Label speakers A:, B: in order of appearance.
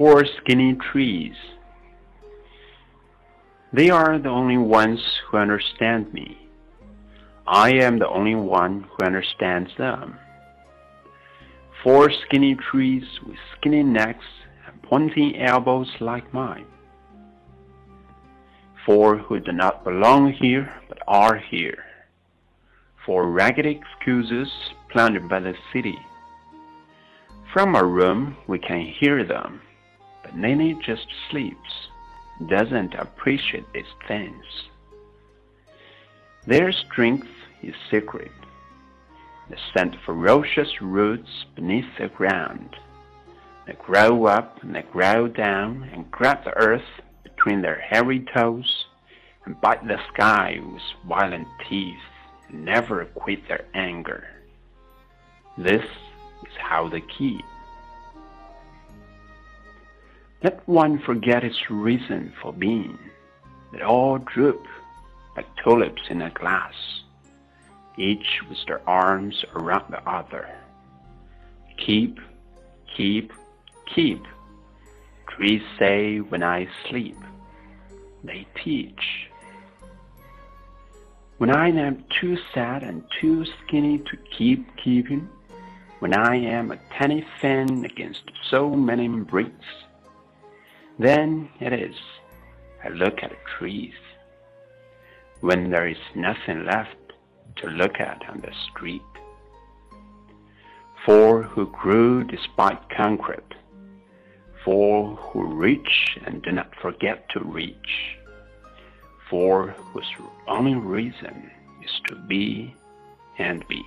A: four skinny trees. They are the only ones who understand me. I am the only one who understands them. Four skinny trees with skinny necks and pointing elbows like mine. Four who do not belong here but are here. Four ragged excuses planted by the city. From our room we can hear them, but Nenny just sleeps, doesn't appreciate these things. Their strength is secret. They send ferocious roots beneath the ground. They grow up and they grow down and grab the earth between their hairy toes and bite the sky with violent teeth and never quit their anger. This is how they keep. Let one forget its reason for being. They all droop like tulips in a glass, each with their arms around the other. Keep, keep, keep. Trees say when I sleep. They teach. When I am too sad and too skinny to keep keeping, when I am a tiny fan against so many bricks, then it is I look at trees. When there is nothing left to look at on the street. Four who grew despite concrete. Four who reach and do not forget to reach. Four whose only reason is to be and be.